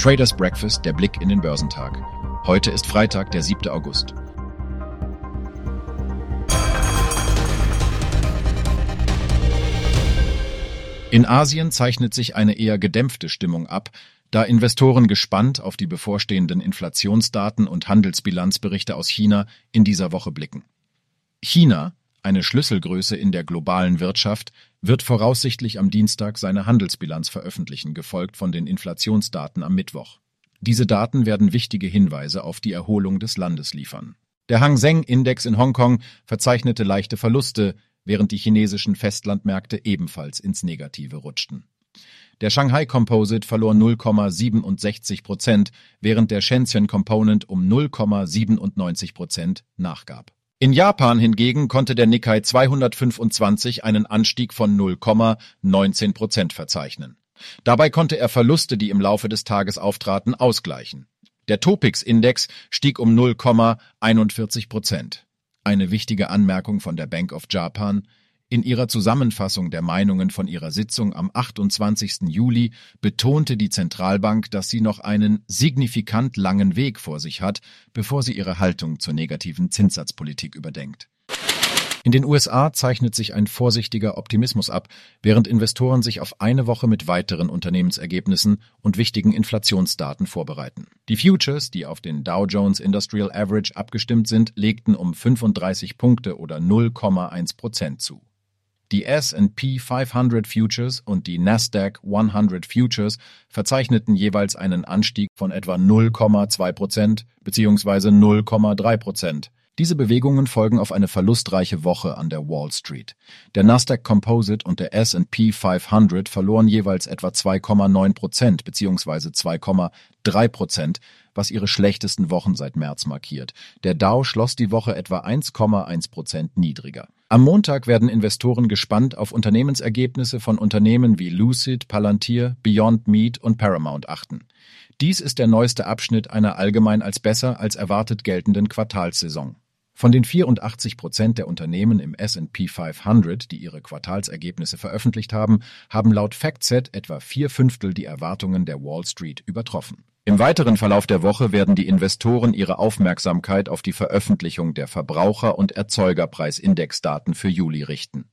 Traders Breakfast, der Blick in den Börsentag. Heute ist Freitag, der 7. August. In Asien zeichnet sich eine eher gedämpfte Stimmung ab, da Investoren gespannt auf die bevorstehenden Inflationsdaten und Handelsbilanzberichte aus China in dieser Woche blicken. China, eine Schlüsselgröße in der globalen Wirtschaft, wird voraussichtlich am Dienstag seine Handelsbilanz veröffentlichen, gefolgt von den Inflationsdaten am Mittwoch. Diese Daten werden wichtige Hinweise auf die Erholung des Landes liefern. Der Hang Seng Index in Hongkong verzeichnete leichte Verluste, während die chinesischen Festlandmärkte ebenfalls ins Negative rutschten. Der Shanghai Composite verlor 0,67 Prozent, während der Shenzhen Component um 0,97 Prozent nachgab. In Japan hingegen konnte der Nikkei 225 einen Anstieg von 0,19 Prozent verzeichnen. Dabei konnte er Verluste, die im Laufe des Tages auftraten, ausgleichen. Der Topix-Index stieg um 0,41 Prozent. Eine wichtige Anmerkung von der Bank of Japan. In ihrer Zusammenfassung der Meinungen von ihrer Sitzung am 28. Juli betonte die Zentralbank, dass sie noch einen signifikant langen Weg vor sich hat, bevor sie ihre Haltung zur negativen Zinssatzpolitik überdenkt. In den USA zeichnet sich ein vorsichtiger Optimismus ab, während Investoren sich auf eine Woche mit weiteren Unternehmensergebnissen und wichtigen Inflationsdaten vorbereiten. Die Futures, die auf den Dow Jones Industrial Average abgestimmt sind, legten um 35 Punkte oder 0,1 Prozent zu. Die S&P 500 Futures und die Nasdaq 100 Futures verzeichneten jeweils einen Anstieg von etwa 0,2 Prozent bzw. 0,3 Prozent. Diese Bewegungen folgen auf eine verlustreiche Woche an der Wall Street. Der Nasdaq Composite und der S&P 500 verloren jeweils etwa 2,9 Prozent bzw. 2,3 Prozent, was ihre schlechtesten Wochen seit März markiert. Der Dow schloss die Woche etwa 1,1 Prozent niedriger. Am Montag werden Investoren gespannt auf Unternehmensergebnisse von Unternehmen wie Lucid, Palantir, Beyond Meat und Paramount achten. Dies ist der neueste Abschnitt einer allgemein als besser als erwartet geltenden Quartalssaison. Von den 84 Prozent der Unternehmen im S&P 500, die ihre Quartalsergebnisse veröffentlicht haben, haben laut FactSet etwa vier Fünftel die Erwartungen der Wall Street übertroffen. Im weiteren Verlauf der Woche werden die Investoren ihre Aufmerksamkeit auf die Veröffentlichung der Verbraucher- und Erzeugerpreisindexdaten für Juli richten.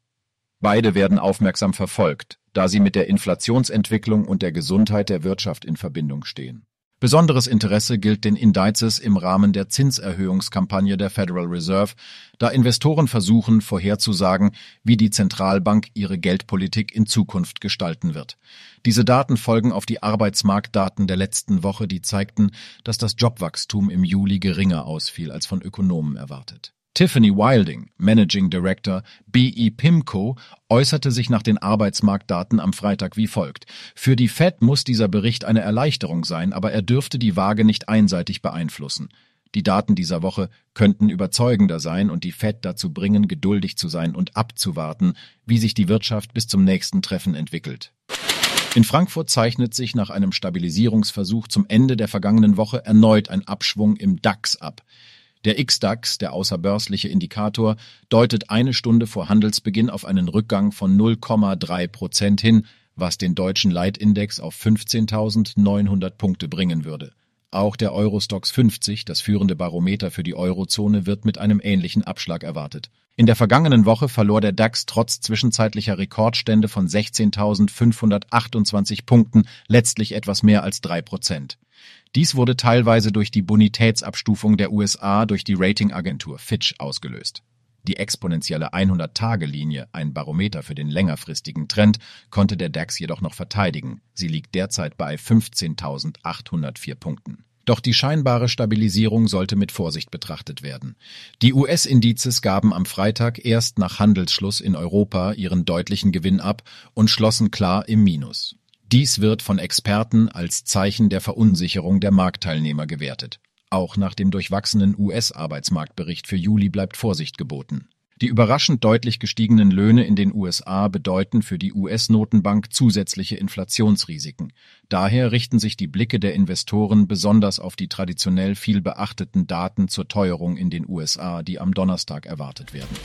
Beide werden aufmerksam verfolgt, da sie mit der Inflationsentwicklung und der Gesundheit der Wirtschaft in Verbindung stehen. Besonderes Interesse gilt den Indizes im Rahmen der Zinserhöhungskampagne der Federal Reserve, da Investoren versuchen vorherzusagen, wie die Zentralbank ihre Geldpolitik in Zukunft gestalten wird. Diese Daten folgen auf die Arbeitsmarktdaten der letzten Woche, die zeigten, dass das Jobwachstum im Juli geringer ausfiel als von Ökonomen erwartet. Tiffany Wilding, Managing Director BE Pimco, äußerte sich nach den Arbeitsmarktdaten am Freitag wie folgt. Für die Fed muss dieser Bericht eine Erleichterung sein, aber er dürfte die Waage nicht einseitig beeinflussen. Die Daten dieser Woche könnten überzeugender sein und die Fed dazu bringen, geduldig zu sein und abzuwarten, wie sich die Wirtschaft bis zum nächsten Treffen entwickelt. In Frankfurt zeichnet sich nach einem Stabilisierungsversuch zum Ende der vergangenen Woche erneut ein Abschwung im DAX ab. Der X-DAX, der außerbörsliche Indikator, deutet eine Stunde vor Handelsbeginn auf einen Rückgang von 0,3 Prozent hin, was den deutschen Leitindex auf 15.900 Punkte bringen würde. Auch der Eurostox 50, das führende Barometer für die Eurozone, wird mit einem ähnlichen Abschlag erwartet. In der vergangenen Woche verlor der DAX trotz zwischenzeitlicher Rekordstände von 16.528 Punkten letztlich etwas mehr als drei Prozent. Dies wurde teilweise durch die Bonitätsabstufung der USA durch die Ratingagentur Fitch ausgelöst. Die exponentielle 100-Tage-Linie, ein Barometer für den längerfristigen Trend, konnte der DAX jedoch noch verteidigen. Sie liegt derzeit bei 15.804 Punkten. Doch die scheinbare Stabilisierung sollte mit Vorsicht betrachtet werden. Die US-Indizes gaben am Freitag erst nach Handelsschluss in Europa ihren deutlichen Gewinn ab und schlossen klar im Minus. Dies wird von Experten als Zeichen der Verunsicherung der Marktteilnehmer gewertet. Auch nach dem durchwachsenen US-Arbeitsmarktbericht für Juli bleibt Vorsicht geboten. Die überraschend deutlich gestiegenen Löhne in den USA bedeuten für die US-Notenbank zusätzliche Inflationsrisiken. Daher richten sich die Blicke der Investoren besonders auf die traditionell viel beachteten Daten zur Teuerung in den USA, die am Donnerstag erwartet werden.